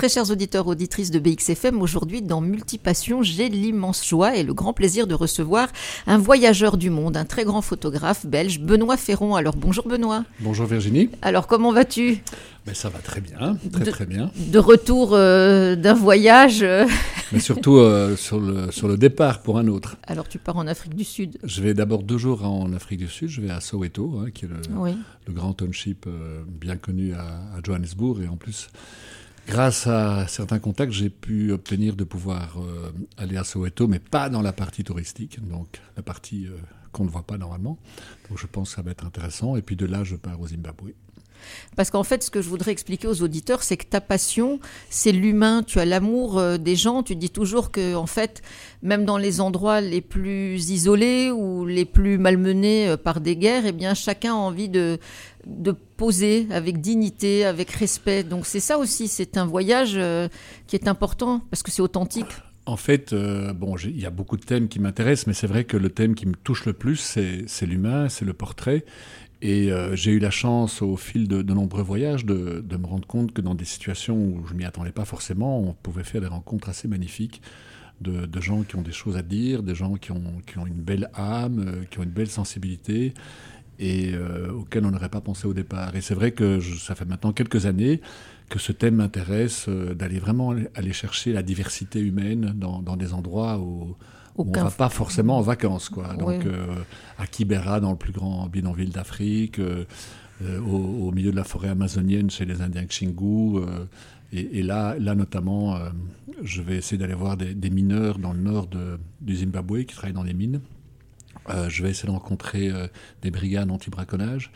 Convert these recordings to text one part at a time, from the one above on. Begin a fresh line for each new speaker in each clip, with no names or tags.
Très chers auditeurs, auditrices de BXFM, aujourd'hui dans Multipassion, j'ai l'immense joie et le grand plaisir de recevoir un voyageur du monde, un très grand photographe belge, Benoît Ferron. Alors bonjour Benoît.
Bonjour Virginie.
Alors comment vas-tu?
Ben, Ça va très bien, très
de,
très bien.
De retour euh, d'un voyage. Euh.
Mais surtout euh, sur, le, sur le départ pour un autre.
Alors tu pars en Afrique du Sud
Je vais d'abord deux jours en Afrique du Sud, je vais à Soweto, hein, qui est le, le, grand township bien connu à, à Johannesburg et en plus grâce à certains contacts, j'ai pu obtenir de pouvoir euh, aller à Soweto, mais pas dans la partie touristique, donc la partie euh, qu'on ne voit pas normalement. Donc je pense que ça va être intéressant. Et puis de là, je pars au Zimbabwe.
Parce qu'en fait, ce que je voudrais expliquer aux auditeurs, c'est que ta passion, c'est l'humain. Tu as l'amour euh, des gens. Tu dis toujours que, en fait, même dans les endroits les plus isolés ou les plus malmenés euh, par des guerres, eh bien, chacun a envie de, de poser avec dignité, avec respect. Donc, c'est ça aussi. C'est un voyage euh, qui est important parce que c'est authentique.
En fait, bon, il y a beaucoup de thèmes qui m'intéressent, mais c'est vrai que le thème qui me touche le plus, c'est l'humain, c'est le portrait. Et euh, j'ai eu la chance, au fil de, nombreux voyages, de, me rendre compte que dans des situations où je m'y attendais pas forcément, on pouvait faire des rencontres assez magnifiques de, gens qui ont des choses à dire, des gens qui ont, une belle âme, euh, qui ont une belle sensibilité et euh, auxquels on n'aurait pas pensé au départ. Et c'est vrai que ça fait maintenant quelques années que ce thème m'intéresse, euh, d'aller vraiment aller chercher la diversité humaine dans des endroits où on va pas forcément en vacances. Quoi. Donc, euh, à Kibera, dans le plus grand bidonville d'Afrique, euh, euh, au, milieu de la forêt amazonienne chez les Indiens Xingu. Et, là, là, notamment, je vais essayer d'aller voir des, mineurs dans le nord de, du Zimbabwe qui travaillent dans les mines. je vais essayer de rencontrer des brigades anti-braconnage.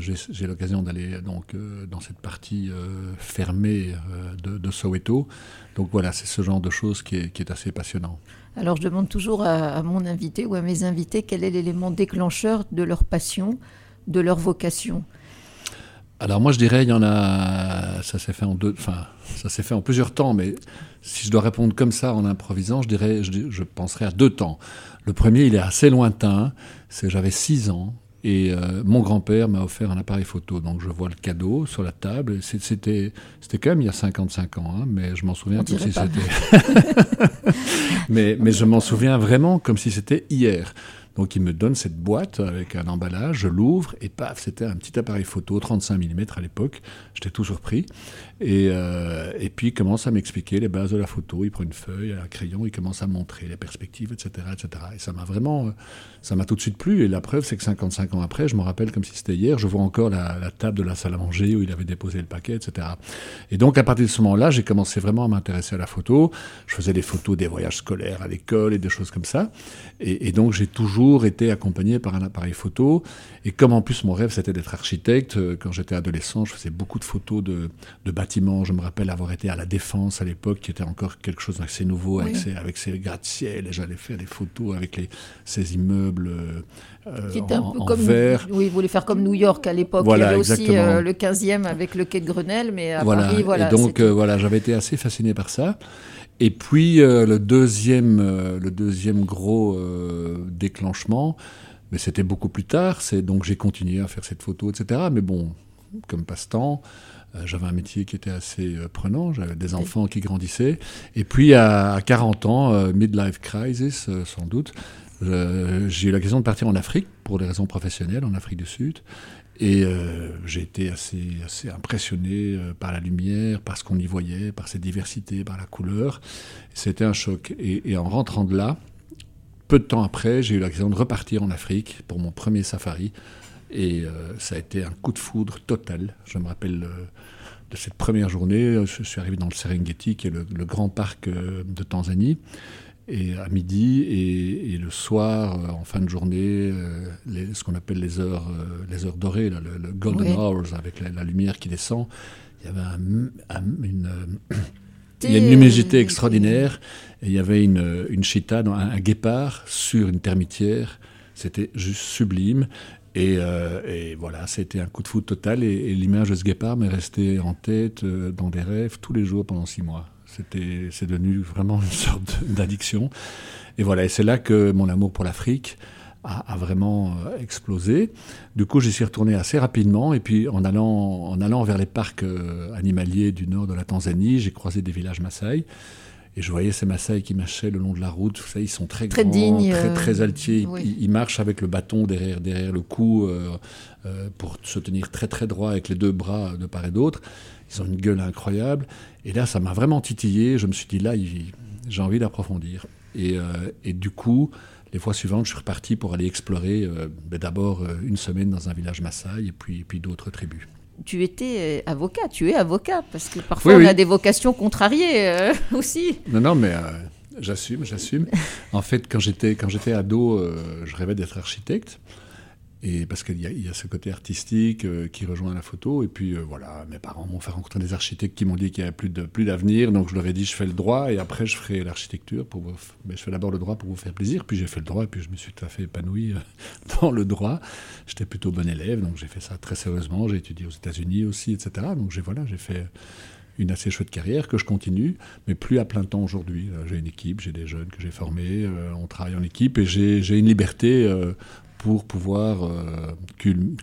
J'ai l'occasion d'aller donc dans cette partie fermée de, Soweto. Donc voilà, c'est ce genre de choses qui est, qui est assez passionnant.
Alors je demande toujours à, mon invité ou à mes invités quel est l'élément déclencheur de leur passion, de leur vocation?
Alors moi je dirais il y en a ça s'est fait en deux enfin ça s'est fait en plusieurs temps mais si je dois répondre comme ça en improvisant je dirais je, je penserais à deux temps. Le premier il est assez lointain, c'est j'avais six ans et euh, mon grand-père m'a offert un appareil photo. Donc je vois le cadeau sur la table. C'était, c'était quand même il y a 55 ans, hein, mais je m'en souviens comme si c'était. mais, mais je m'en souviens vraiment comme si c'était hier. Donc il me donne cette boîte avec un emballage, je l'ouvre et paf, c'était un petit appareil photo 35 mm à l'époque. J'étais tout surpris. Et, euh, et puis il commence à m'expliquer les bases de la photo. Il prend une feuille, un crayon, il commence à montrer les perspectives, etc. etc. Et ça m'a vraiment, euh, ça m'a tout de suite plu. Et la preuve, c'est que 55 ans après, je me rappelle comme si c'était hier, je vois encore la, table de la salle à manger où il avait déposé le paquet, etc. Et donc à partir de ce moment-là, j'ai commencé vraiment à m'intéresser à la photo. Je faisais des photos des voyages scolaires à l'école et des choses comme ça. Et donc j'ai toujours été accompagné par un appareil photo. Et comme en plus mon rêve c'était d'être architecte, euh, quand j'étais adolescent, je faisais beaucoup de photos de, de bâtiments je me rappelle avoir été à la Défense à l'époque, qui était encore quelque chose d'assez nouveau, avec, ses, avec ses gratte-ciel, et j'allais faire des photos avec les, ces immeubles euh, qui un peu
comme,
verre.
Oui, vous voulez faire comme New York à l'époque. Voilà, Il y avait aussi euh, le 15e avec le quai de Grenelle, mais à
voilà.
Paris, voilà.
Et donc, euh, voilà, j'avais été assez fasciné par ça. Et puis, le, deuxième, le deuxième gros déclenchement, mais c'était beaucoup plus tard, c'est donc j'ai continué à faire cette photo, etc. Mais bon, comme passe-temps, euh, j'avais un métier qui était assez euh, prenant, j'avais des enfants qui grandissaient. Et puis à 40 ans, euh, midlife crisis sans doute, j'ai eu l'occasion de partir en Afrique pour des raisons professionnelles, en Afrique du Sud. Et j'ai été assez, assez impressionné par la lumière, par ce qu'on y voyait, par cette diversité, par la couleur. C'était un choc. Et, en rentrant de là, peu de temps après, j'ai eu l'occasion de repartir en Afrique pour mon premier safari et euh, ça a été un coup de foudre total. Je me rappelle euh, de cette première journée. Je suis arrivé dans le Serengeti, qui est le, grand parc euh, de Tanzanie, et à midi et, le soir, en fin de journée, ce qu'on appelle les heures, les heures dorées, le, golden hours, avec la, lumière qui descend. Il y avait une, il y a une luminosité extraordinaire. Et il y avait une, une chita, un, un guépard sur une termitière. C'était juste sublime. Et, euh, et, voilà, c'était un coup de foudre total. Et, l'image de ce guépard m'est restée en tête euh, dans des rêves tous les jours pendant six mois. C'était, c'est devenu vraiment une sorte d'addiction. Et voilà, et c'est là que mon amour pour l'Afrique a, vraiment explosé. Du coup, j'y suis retourné assez rapidement. Et puis, en allant, en allant vers les parcs animaliers du nord de la Tanzanie, j'ai croisé des villages Maasai. Et je voyais ces Maasai qui marchaient le long de la route. Vous savez, ils sont très,
très
grands,
dignes,
très,
euh,
très altiers. Ils, ils, marchent avec le bâton derrière, derrière le cou euh, euh, pour se tenir très très droit avec les deux bras de part et d'autre. Ils ont une gueule incroyable. Et là, ça m'a vraiment titillé. Je me suis dit, là, j'ai envie d'approfondir. Et, euh, et, du coup, les fois suivantes, je suis reparti pour aller explorer ben d'abord une semaine dans un village Maasai et puis, puis d'autres tribus
tu étais avocat, tu es avocat, parce que parfois oui, on a des vocations contrariées euh, aussi.
Non, non, mais euh, j'assume, j'assume. en fait, quand j'étais quand j'étais ado, euh, je rêvais d'être architecte. Et parce qu'il y, a ce côté artistique euh, qui rejoint la photo. Et puis euh, voilà, mes parents m'ont fait rencontrer des architectes qui m'ont dit qu'il n'y avait plus d'avenir. Donc je leur ai dit je fais le droit et après je ferai l'architecture. Mais je fais d'abord le droit pour vous faire plaisir. Puis j'ai fait le droit et puis je me suis tout à fait épanoui euh, dans le droit. J'étais plutôt bon élève, donc j'ai fait ça très sérieusement. J'ai étudié aux États-Unis aussi, etc. Donc voilà, j'ai fait une assez chouette carrière que je continue, mais plus à plein temps aujourd'hui. J'ai une équipe, j'ai des jeunes que j'ai formés, on travaille en équipe et j'ai une liberté pour pouvoir euh,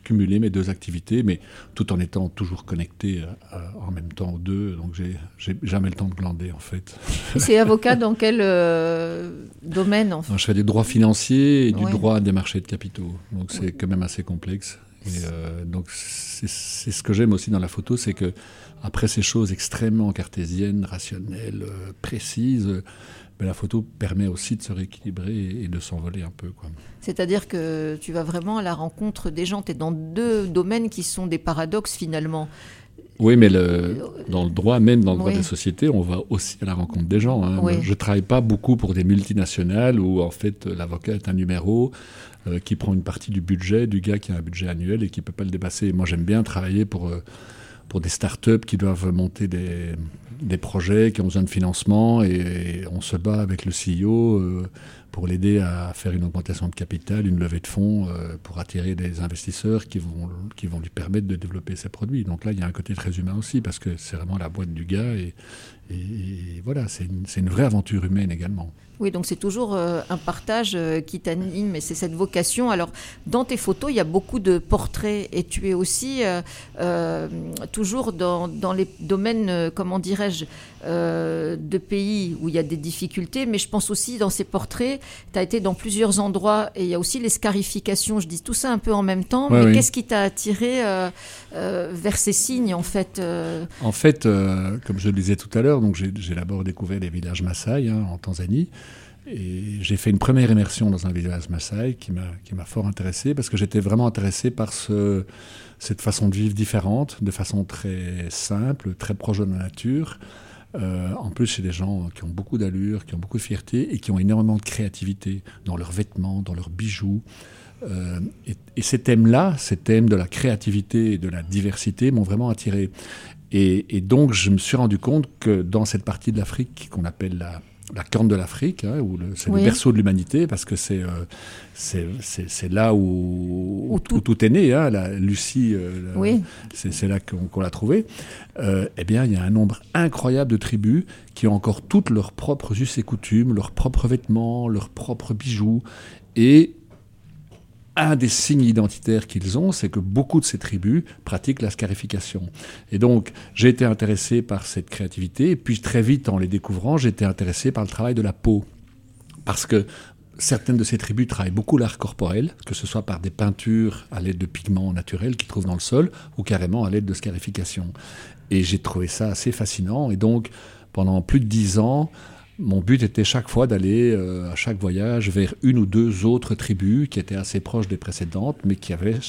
cumuler mes deux activités, mais tout en étant toujours connecté euh, en même temps aux deux. Donc j'ai jamais le temps de glander en fait.
C'est avocat dans quel euh, domaine en fait
Je fais du droit financier et du ouais. droit des marchés de capitaux. Donc c'est quand même assez complexe. Et donc c'est ce que j'aime aussi dans la photo, c'est que après ces choses extrêmement cartésiennes, rationnelles, précises, mais la photo permet aussi de se rééquilibrer et de s'envoler un peu.
C'est-à-dire que tu vas vraiment à la rencontre des gens, tu es dans deux domaines qui sont des paradoxes finalement.
Oui, mais le, dans le droit, même dans le droit oui. des sociétés, on va aussi à la rencontre des gens. Hein.
Oui.
Je ne travaille pas beaucoup pour des multinationales où en fait l'avocat est un numéro euh, qui prend une partie du budget du gars qui a un budget annuel et qui ne peut pas le dépasser. Moi, j'aime bien travailler pour... Euh, pour des startups qui doivent monter des, des, projets, qui ont besoin de financement, et, on se bat avec le CEO euh, pour l'aider à faire une augmentation de capital, une levée de fonds, euh, pour attirer des investisseurs qui vont, lui permettre de développer ses produits. Donc là, il y a un côté très humain aussi, parce que c'est vraiment la boîte du gars, et, voilà, c'est une vraie aventure humaine également.
Oui, donc c'est toujours euh, un partage euh, qui t'anime et c'est cette vocation. Alors, dans tes photos, il y a beaucoup de portraits et tu es aussi euh, toujours dans, dans, les domaines, comment dirais-je, de pays où il y a des difficultés, mais je pense aussi dans ces portraits, tu as été dans plusieurs endroits et il y a aussi les scarifications. Je dis tout ça un peu en même temps,
ouais,
mais
oui.
qu'est-ce qui t'a attiré vers ces signes en fait
En fait, comme je le disais tout à l'heure, donc j'ai d'abord découvert les villages Maasai hein, en Tanzanie. Et j'ai fait une première immersion dans un village Maasai qui m'a fort intéressé parce que j'étais vraiment intéressé par ce, cette façon de vivre différente, de façon très simple, très proche de la nature. Euh, en plus, c'est des gens qui ont beaucoup d'allure, qui ont beaucoup de fierté et qui ont énormément de créativité dans leurs vêtements, dans leurs bijoux. Euh, et, et, ces thèmes-là, ces thèmes de la créativité et de la diversité m'ont vraiment attiré. Et, donc, je me suis rendu compte que dans cette partie de l'Afrique qu'on appelle la la corne de l'Afrique, hein, où c'est oui. le berceau de l'humanité, parce que c'est euh, c'est là où, où, tout... où, tout... est né. Hein, la, Lucie, euh,
oui.
c'est là qu'on qu l'a trouvé. Euh, eh bien, il y a un nombre incroyable de tribus qui ont encore toutes leurs propres us et coutumes, leurs propres vêtements, leurs propres bijoux. Et un des signes identitaires qu'ils ont, c'est que beaucoup de ces tribus pratiquent la scarification. Et donc, j'ai été intéressé par cette créativité, et puis très vite, en les découvrant, j'ai été intéressé par le travail de la peau. Parce que certaines de ces tribus travaillent beaucoup l'art corporel, que ce soit par des peintures à l'aide de pigments naturels qu'ils trouvent dans le sol, ou carrément à l'aide de scarification. Et j'ai trouvé ça assez fascinant, et donc, pendant plus de dix ans, mon but était chaque fois d'aller euh, à chaque voyage vers une ou deux autres tribus qui étaient assez proches des précédentes, mais qui avaient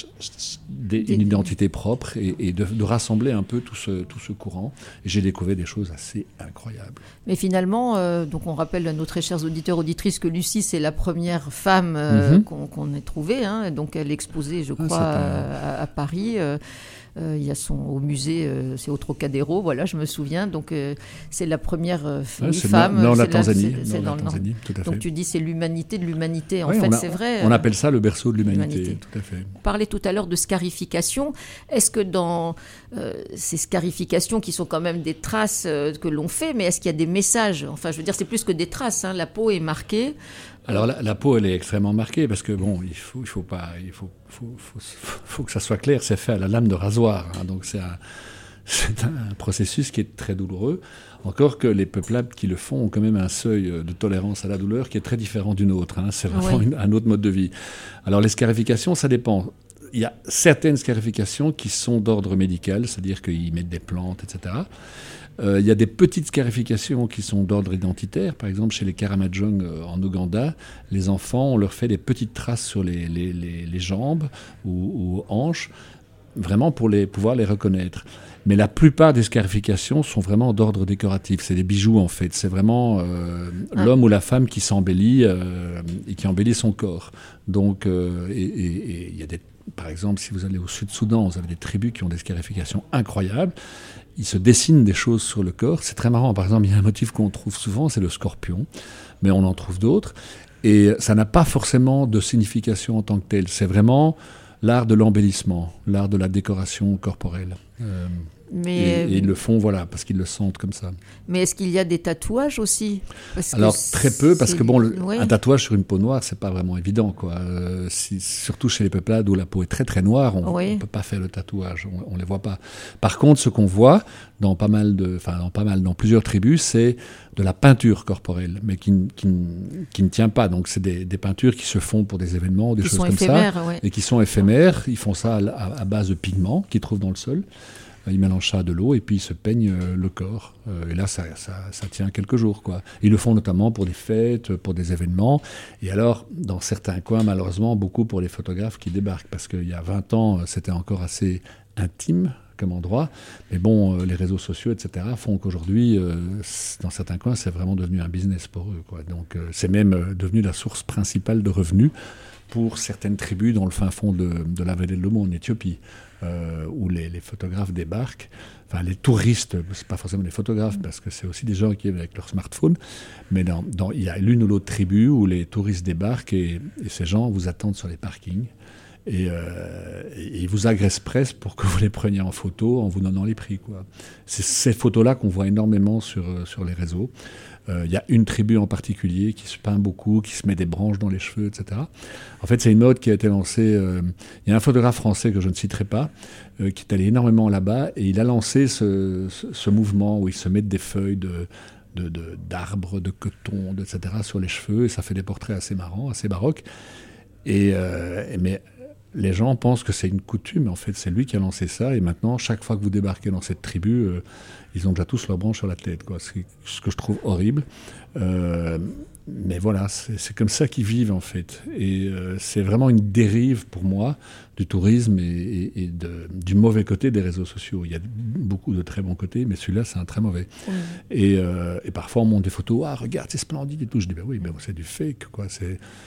des, une identité propre et, et de, de, rassembler un peu tout ce, tout ce courant. Et j'ai découvert des choses assez incroyables.
Mais finalement, euh, donc on rappelle à nos très chers auditeurs auditrices que Lucie c'est la première femme euh, mm -hmm. qu'on qu ait trouvée. Hein, donc elle est exposée, je crois, ah, à, à, Paris. Euh, il y a son au musée, euh, c'est au Trocadéro, voilà, je me souviens. Donc euh, c'est la première
ouais,
femme.
Dans la Tanzanie. C'est dans tout à fait.
Donc tu dis c'est l'humanité de l'humanité. En fait, c'est vrai.
On appelle ça le berceau de l'humanité, tout à fait.
On parlait tout à l'heure de scarification. Est-ce que dans ces scarifications qui sont quand même des traces que l'on fait, mais est-ce qu'il y a des messages? Enfin, je veux dire, c'est plus que des traces. Hein. La peau est marquée.
Alors la, peau, elle est extrêmement marquée parce que bon, il faut, il faut pas, il faut, faut, faut, faut que ça soit clair. C'est fait à la lame de rasoir, hein. donc c'est un, c'est un processus qui est très douloureux. Encore que les peuplades qui le font ont quand même un seuil de tolérance à la douleur qui est très différent d'une autre. Hein. C'est vraiment un autre mode de vie. Alors les scarifications, ça dépend. Il y a certaines scarifications qui sont d'ordre médical, c'est-à-dire qu'ils mettent des plantes, etc. Euh, il y a des petites scarifications qui sont d'ordre identitaire. Par exemple, chez les Karamajong euh, en Ouganda, les enfants, on leur fait des petites traces sur les, les, les, jambes ou, ou, hanches, vraiment pour les, pouvoir les reconnaître. Mais la plupart des scarifications sont vraiment d'ordre décoratif. C'est des bijoux en fait. C'est vraiment euh, ah. l'homme ou la femme qui s'embellit et qui embellit son corps. Donc, et il y a des par exemple, si vous allez au Sud-Soudan, vous avez des tribus qui ont des scarifications incroyables il se dessine des choses sur le corps. C'est très marrant. Par exemple, il y a un motif qu'on trouve souvent, c'est le scorpion, mais on en trouve d'autres. Et ça n'a pas forcément de signification en tant que tel. C'est vraiment l'art de l'embellissement, l'art de la décoration corporelle. Euh, mais et, ils le font, voilà, parce qu'ils le sentent comme ça.
Mais est-ce qu'il y a des tatouages aussi?
Alors très peu, parce que bon, un tatouage sur une peau noire, c'est pas vraiment évident, quoi. Euh, surtout chez les peuplades où la peau est très très noire, on ne peut pas faire le tatouage, on, ne les voit pas. Par contre, ce qu'on voit dans pas mal de, enfin dans pas mal, dans plusieurs tribus, c'est de la peinture corporelle, mais qui, qui, qui ne tient pas. Donc c'est des, des, peintures qui se font pour des événements, des choses comme ça, et qui sont éphémères. Ils font ça à, à base de pigments qu'ils trouvent dans le sol. Ils mélangent ça à de l'eau et puis ils se peignent euh, le corps. Euh, et là, ça, ça, tient quelques jours. Quoi. Ils le font notamment pour des fêtes, pour des événements. Et alors, dans certains coins, malheureusement, beaucoup pour les photographes qui débarquent. Parce qu'il y a 20 ans, c'était encore assez intime comme endroit. Mais bon, euh, les réseaux sociaux, etc., font qu'aujourd'hui, dans certains coins, c'est vraiment devenu un business pour eux. Donc, c'est même devenu la source principale de revenus pour certaines tribus dans le fin fond de, la vallée de l'Omo en Éthiopie. Euh, où les, photographes débarquent. Enfin, les touristes, c'est pas forcément des photographes, parce que c'est aussi des gens qui viennent avec leur smartphone. Mais dans, il y a l'une ou l'autre tribu où les touristes débarquent et, ces gens vous attendent sur les parkings. Euh, et, ils vous agressent presque pour que vous les preniez en photo en vous donnant les prix. C'est ces photos-là qu'on voit énormément sur, sur les réseaux. Euh, il y a une tribu en particulier qui se peint beaucoup, qui se met des branches dans les cheveux, etc. En fait, c'est une mode qui a été lancée. Euh, il y a un photographe français que je ne citerai pas, euh, qui est allé énormément là-bas, et il a lancé ce, mouvement où ils se mettent des feuilles d'arbres, de, de, coton, etc. sur les cheveux, et ça fait des portraits assez marrants, assez baroques. Et, mais les gens pensent que c'est une coutume, en fait, c'est lui qui a lancé ça, et maintenant, chaque fois que vous débarquez dans cette tribu, ils ont déjà tous leur branche sur la tête, quoi, ce, que je trouve horrible. Euh, mais voilà, c'est comme ça qu'ils vivent en fait. Et euh, c'est vraiment une dérive pour moi du tourisme et, du mauvais côté des réseaux sociaux. Il y a beaucoup de très bons côtés, mais celui-là, c'est un très mauvais. Euh, et, parfois, on monte des photos, ah, regarde, c'est splendide et tout. Je dis, ben oui, mais c'est du fake, quoi.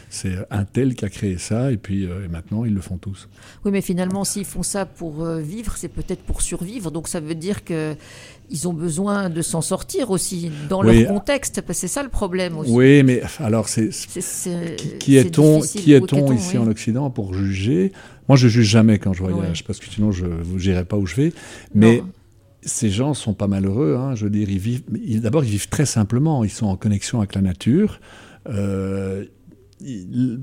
C'est un tel qui a créé ça, et puis maintenant, ils le font tous.
Oui, mais finalement, s'ils font ça pour vivre, c'est peut-être pour survivre. Donc ça veut dire que ils ont besoin de s'en sortir aussi dans leur contexte, parce que c'est ça le problème aussi.
Oui, mais alors c'est qui est-on qui est-on ici en Occident pour juger? Moi, je juge jamais quand je voyage, parce que sinon je n'irai pas où je vais. Mais ces gens sont pas malheureux. Hein, je veux dire, ils vivent. D'abord, ils vivent très simplement. Ils sont en connexion avec la nature. Euh,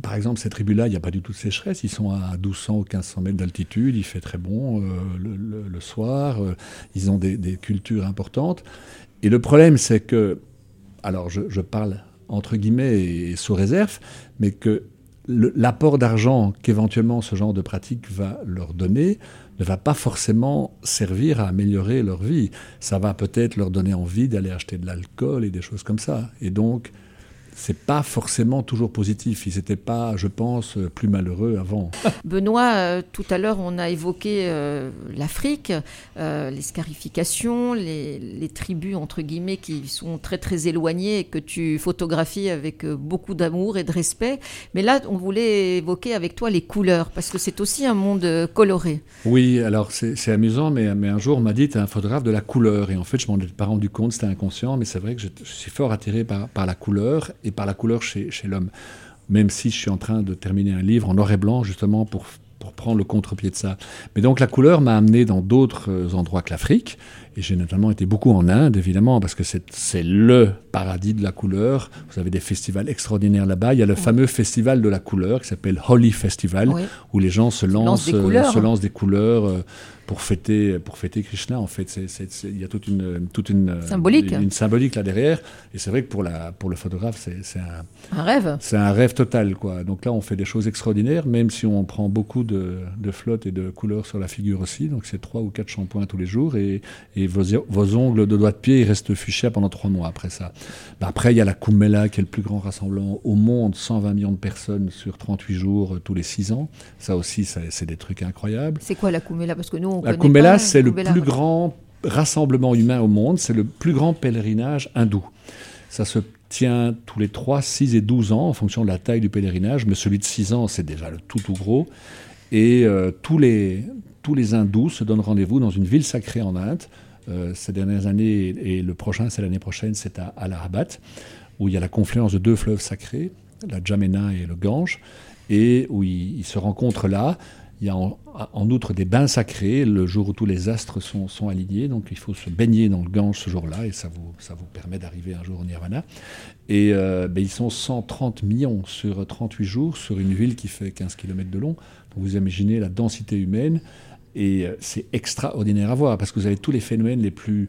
par exemple, ces tribus-là, il n'y a pas du tout de sécheresse. Ils sont à 1200 ou 1500 mètres d'altitude. Il fait très bon euh, le, soir. Euh, ils ont des, cultures importantes. Et le problème, c'est que, alors je, parle entre guillemets et, sous réserve, mais que l'apport d'argent qu'éventuellement ce genre de pratique va leur donner ne va pas forcément servir à améliorer leur vie. Ça va peut-être leur donner envie d'aller acheter de l'alcool et des choses comme ça. Et donc, c'est pas forcément toujours positif. Ils n'étaient pas, je pense, plus malheureux avant.
Benoît, euh, tout à l'heure, on a évoqué euh, l'Afrique, euh, les scarifications, les, tribus, entre guillemets, qui sont très, très éloignées et que tu photographies avec beaucoup d'amour et de respect. Mais là, on voulait évoquer avec toi les couleurs, parce que c'est aussi un monde coloré.
Oui, alors c'est amusant, mais, mais un jour, on m'a dit, tu es un photographe de la couleur. Et en fait, je m'en ai pas rendu compte, c'était inconscient, mais c'est vrai que je, suis fort attiré par, par la couleur et par la couleur chez, chez l'homme. Même si je suis en train de terminer un livre en noir et blanc, justement, pour, pour prendre le contre-pied de ça. Mais donc la couleur m'a amené dans d'autres euh, endroits que l'Afrique. Et j'ai notamment été beaucoup en Inde, évidemment, parce que c'est le paradis de la couleur. Vous avez des festivals extraordinaires là-bas. Il y a le fameux festival de la couleur qui s'appelle Holy Festival, où les gens se lancent, se lancent des couleurs euh, pour fêter, pour fêter Krishna. En fait, il y a toute une, toute une
symbolique,
une, symbolique là derrière. Et c'est vrai que pour, la, pour le photographe, c'est
un, un, rêve.
C'est un rêve total, quoi. Donc là, on fait des choses extraordinaires, même si on prend beaucoup de, de flotte et de couleurs sur la figure aussi. Donc c'est trois ou quatre shampoings tous les jours, et, et vos, vos, ongles de doigts de pied ils restent fuchsia pendant trois mois après ça. Après, il y a la Kumbh qui est le plus grand rassemblement au monde, 120 millions de personnes sur 38 jours euh, tous les six ans. Ça aussi, c'est des trucs incroyables.
C'est quoi la Kumbh Parce que nous,
la Kumbh c'est le plus grand rassemblement humain au monde, c'est le plus grand pèlerinage hindou. Ça se tient tous les 3, 6 et 12 ans en fonction de la taille du pèlerinage, mais celui de 6 ans, c'est déjà le tout tout gros. Et euh, tous, les, tous les hindous se donnent rendez-vous dans une ville sacrée en Inde. Euh, ces dernières années, et le prochain, c'est l'année prochaine, c'est à Allahabad, où il y a la confluence de deux fleuves sacrés, la Jamena et le Gange, et où ils se rencontrent là. Il y a en, outre des bains sacrés le jour où tous les astres sont, sont alignés. Donc il faut se baigner dans le Gange ce jour-là et ça vous, ça vous permet d'arriver un jour au Nirvana. Et euh, ben, ils sont 130 millions sur 38 jours sur une ville qui fait 15 km de long. Donc vous imaginez la densité humaine et euh, c'est extraordinaire à voir parce que vous avez tous les phénomènes les plus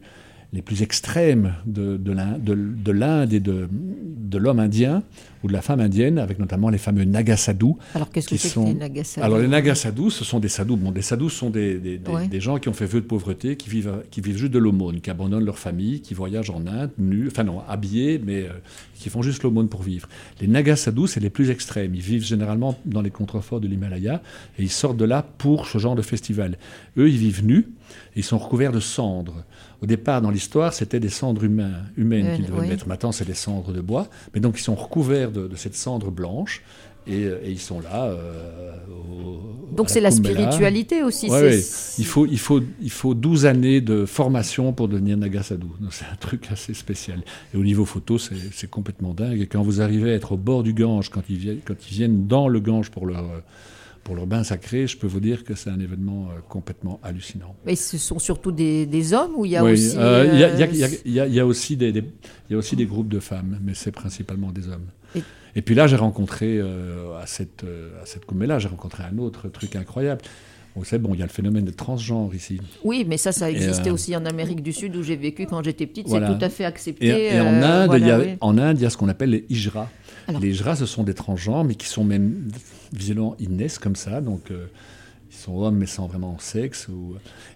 les plus extrêmes de, de l'Inde et de, de l'homme indien ou de la femme indienne, avec notamment les fameux Nagasadhus.
Alors qu'est-ce que c'est sont... que les Nagasadhus
Alors les Nagasadhus, ce sont des sadhus. Bon, des sadhus sont des, des, des, gens qui ont fait vœu de pauvreté, qui vivent, qui vivent juste de l'aumône, qui abandonnent leur famille, qui voyagent en Inde, nus, enfin non, habillés, mais euh, qui font juste l'aumône pour vivre. Les Nagasadhus, c'est les plus extrêmes. Ils vivent généralement dans les contreforts de l'Himalaya et ils sortent de là pour ce genre de festival. Eux, ils vivent nus, ils sont recouverts de cendres. Au départ, dans l'histoire, c'était des cendres humaines, qu'ils devaient mettre. Maintenant, c'est des cendres de bois. Mais donc, ils sont recouverts de, cette cendre blanche. Et, euh, ils sont là. Euh,
donc c'est la spiritualité aussi.
Il, faut, il, faut, il faut 12 années de formation pour devenir Nagasadu. C'est un truc assez spécial. Et au niveau photo, c'est complètement dingue. Et quand vous arrivez à être au bord du Gange, quand ils quand ils viennent dans le Gange pour leur pour leur bain sacré, je peux vous dire que c'est un événement euh, complètement hallucinant.
Mais ce sont surtout des, hommes ou il y a
a aussi des, il y a aussi des groupes de femmes, mais c'est principalement des hommes. Et, puis là, j'ai rencontré, euh, à cette, euh, à cette là j'ai rencontré un autre truc incroyable. Bon, c'est bon, il y a le phénomène de transgenre ici.
Oui, mais ça, ça existait aussi en Amérique du Sud où j'ai vécu quand j'étais petite. C'est tout à fait accepté.
Et, en, Inde, il y a, en Inde, il y a ce qu'on appelle les hijras. Les hijras, ce sont des transgenres, mais qui sont même visiblement, ils naissent comme ça, donc euh, sont hommes mais sans vraiment sexe.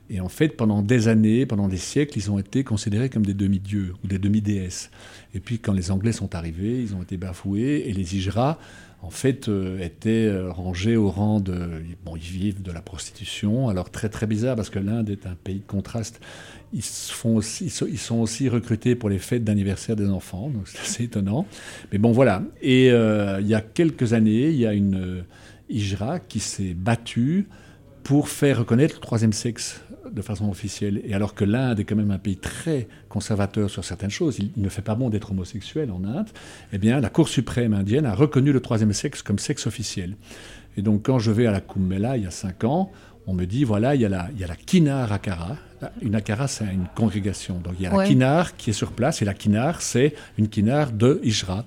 Et en fait, pendant des années, pendant des siècles, ils ont été considérés comme des demi-dieux ou des demi-déesses. Et puis quand les Anglais sont arrivés, ils ont été bafoués et les Hijras, en fait, euh, étaient euh, rangés au rang de... Bon, ils vivent de la prostitution. Alors très très bizarre parce que l'Inde est un pays de contraste. Ils, font ils sont aussi recrutés pour les fêtes d'anniversaire des enfants, donc c'est assez étonnant. Mais bon, voilà. Et il y a quelques années, il y a une Hijra qui s'est battue pour faire reconnaître le troisième sexe de façon officielle. Et alors que l'Inde est quand même un pays très conservateur sur certaines choses, il ne fait pas bon d'être homosexuel en Inde, eh bien la Cour suprême indienne a reconnu le troisième sexe comme sexe officiel. Et donc quand je vais à la Kumbh Mela il y a cinq ans, on me dit, voilà, il y a la, il y a la Kinar Akara. Une Akara, c'est une congrégation. Donc il y a la Kinar qui est sur place, et la Kinar, c'est une Kinar de Hijra.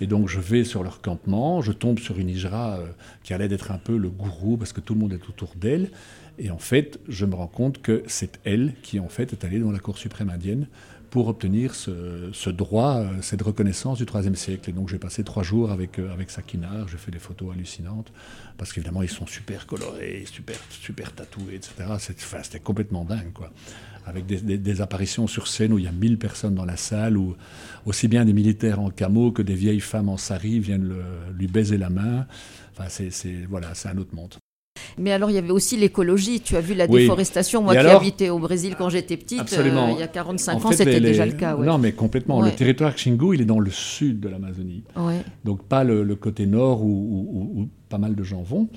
Et donc je vais sur leur campement, je tombe sur une hijra euh, qui allait d'être un peu le gourou parce que tout le monde est autour d'elle. Et en fait, je me rends compte que c'est elle qui en fait est allée dans la Cour suprême indienne pour obtenir ce, droit, euh, cette reconnaissance du IIIe siècle. Et donc j'ai passé trois jours avec, euh, avec Sakinar, j'ai fait des photos hallucinantes, parce qu'évidemment ils sont super colorés, super, super tatoués, etc. C'était complètement dingue, quoi avec des, apparitions sur scène où il y a 1000 personnes dans la salle, où aussi bien des militaires en camo que des vieilles femmes en sari viennent lui baiser la main. Enfin, c'est voilà, c'est un autre monde.
Mais alors, il y avait aussi l'écologie. Tu as vu la déforestation. Moi qui habitais au Brésil quand j'étais petite, euh, il y a 45 ans, c'était déjà le cas.
Non, mais complètement. Le territoire Xingu, il est dans le sud de l'Amazonie. Donc, pas le, côté nord où, pas mal de gens vont.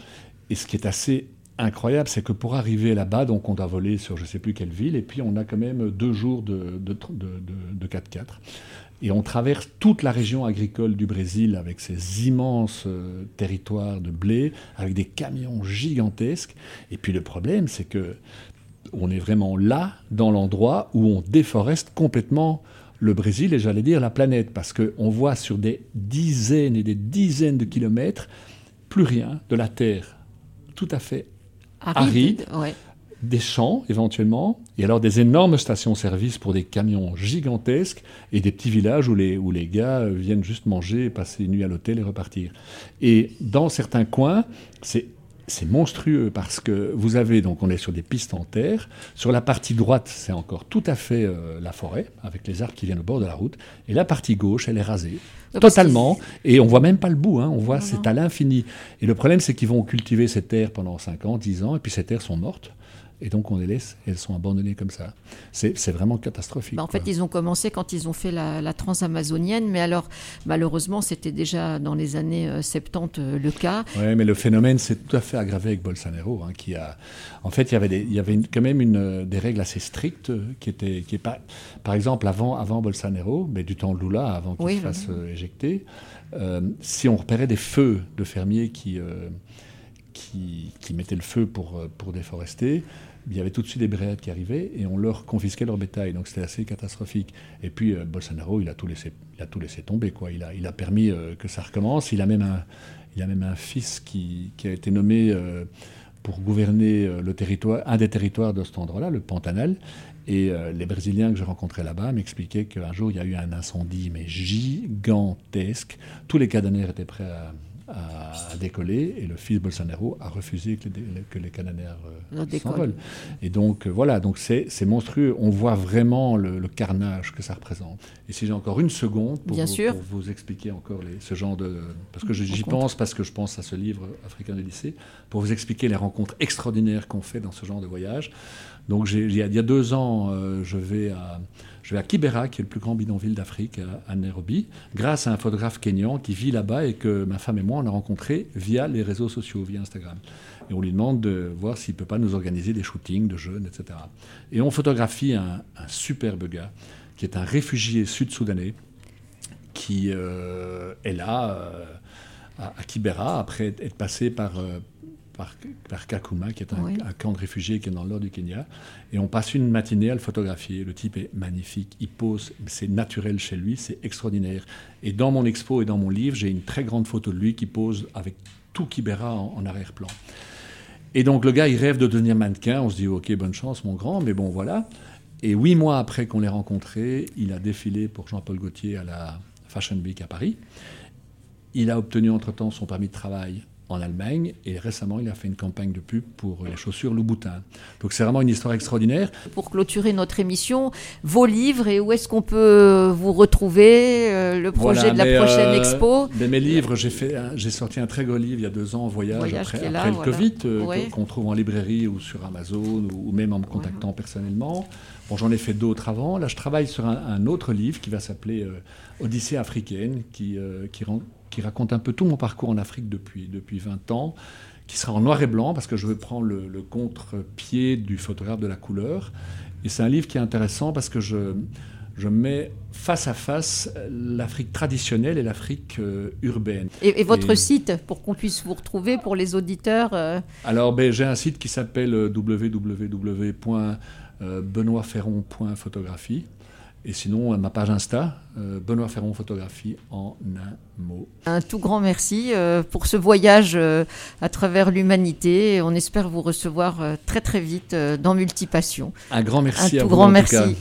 Et ce qui est assez incroyable, c'est que pour arriver là-bas, donc on doit voler sur je ne sais plus quelle ville, et puis on a quand même deux jours de, de, de, 4x4. Et on traverse toute la région agricole du Brésil avec ces immenses euh, territoires de blé, avec des camions gigantesques. Et puis le problème, c'est que on est vraiment là, dans l'endroit où on déforeste complètement le Brésil et j'allais dire la planète, parce qu'on voit sur des dizaines et des dizaines de kilomètres plus rien de la terre. Tout à fait aride, des champs éventuellement, et alors des énormes stations-service pour des camions gigantesques et des petits villages où les, où les gars viennent juste manger, passer une nuit à l'hôtel et repartir. Et dans certains coins, c'est c'est monstrueux parce que vous avez, donc on est sur des pistes en terre. Sur la partie droite, c'est encore tout à fait euh, la forêt, avec les arbres qui viennent au bord de la route. Et la partie gauche, elle est rasée. totalement. Et on voit même pas le bout, hein. on voit c'est à l'infini. Et le problème, c'est qu'ils vont cultiver ces terres pendant 5 ans, 10 ans, et puis ces terres sont mortes. Et donc on les laisse elles sont abandonnées comme ça. C'est vraiment catastrophique.
Bah, en fait, ils ont commencé quand ils ont fait la, la transamazonienne, mais alors malheureusement c'était déjà dans les années 70 euh, euh, le cas.
Oui, mais le phénomène s'est tout à fait aggravé avec Bolsonaro, hein, qui a, en fait, il y avait, des, il y avait quand même une, euh, des règles assez strictes qui étaient, qui est pas, par exemple avant, avant Bolsonaro, mais du temps de Lula, avant qu'il se fasse éjecter, si on repérait des feux de fermiers qui qui, mettaient le feu pour, pour déforester, il y avait tout de suite des bréades qui arrivaient et on leur confisquait leur bétail. Donc c'était assez catastrophique. Et puis euh, Bolsonaro, il a tout laissé, il a tout laissé tomber. Quoi. Il, a, il a permis euh, que ça recommence. Il a même un, il a même un fils qui, a été nommé euh, pour gouverner le territoire, un des territoires de cet endroit-là, le Pantanal. Et les Brésiliens que j'ai rencontrés là-bas m'expliquaient qu'un jour, il y a eu un incendie, mais gigantesque. Tous les cadenaires étaient prêts à a, décollé et le fils Bolsonaro a refusé que, les, que les Canadaires euh, s'envolent. Et donc euh, voilà, donc c'est monstrueux. On voit vraiment le, carnage que ça représente. Et si j'ai encore une seconde pour, vous, pour vous, expliquer encore les, ce genre de... Parce que j'y pense, parce que je pense à ce livre Africain de lycée, pour vous expliquer les rencontres extraordinaires qu'on fait dans ce genre de voyage. Donc il y, a deux ans, euh, je vais à je vais à Kibera, qui est le plus grand bidonville d'Afrique, à, Nairobi, grâce à un photographe kényan qui vit là-bas et que ma femme et moi, on a rencontré via les réseaux sociaux, via Instagram. Et on lui demande de voir s'il ne peut pas nous organiser des shootings de jeunes, etc. Et on photographie un, superbe gars, qui est un réfugié sud-soudanais, qui euh, est là euh, à, Kibera, après être passé par... Euh, par, Kakuma, qui est un, camp de réfugiés qui est dans le nord du Kenya. Et on passe une matinée à le photographier. Le type est magnifique. Il pose, c'est naturel chez lui, c'est extraordinaire. Et dans mon expo et dans mon livre, j'ai une très grande photo de lui qui pose avec tout Kibera en, arrière-plan. Et donc le gars, il rêve de devenir mannequin. On se dit, ok, bonne chance, mon grand, mais bon, voilà. Et huit mois après qu'on l'ait rencontré, il a défilé pour Jean-Paul Gaultier à la Fashion Week à Paris. Il a obtenu entre-temps son permis de travail en Allemagne et récemment il a fait une campagne de pub pour les chaussures Louboutin. Donc c'est vraiment une histoire extraordinaire.
Pour clôturer notre émission, vos livres et où est-ce qu'on peut vous retrouver, euh, le projet de la prochaine euh, expo?
Mes livres, j'ai fait, j'ai sorti un très gros livre il y a deux ans, Voyage, après, le Covid, euh, qu'on trouve en librairie ou sur Amazon ou, même en me contactant personnellement. Bon, j'en ai fait d'autres avant. Là, je travaille sur un, autre livre qui va s'appeler Odyssée africaine, qui, qui rend qui raconte un peu tout mon parcours en Afrique depuis, depuis 20 ans, qui sera en noir et blanc parce que je veux prendre le, contre-pied du photographe de la couleur. Et c'est un livre qui est intéressant parce que je, je mets face à face l'Afrique traditionnelle et l'Afrique euh, urbaine.
Et, votre site, pour qu'on puisse vous retrouver pour les auditeurs euh
Alors, ben, j'ai un site qui s'appelle euh, www.benoîtferron.photographie. Et sinon, ma page Insta, euh, Benoît Ferron Photographie en un mot.
Un tout grand merci euh, pour ce voyage euh, à travers l'humanité. On espère vous recevoir très très vite dans Multipassion.
Un grand merci
un
tout
grand merci.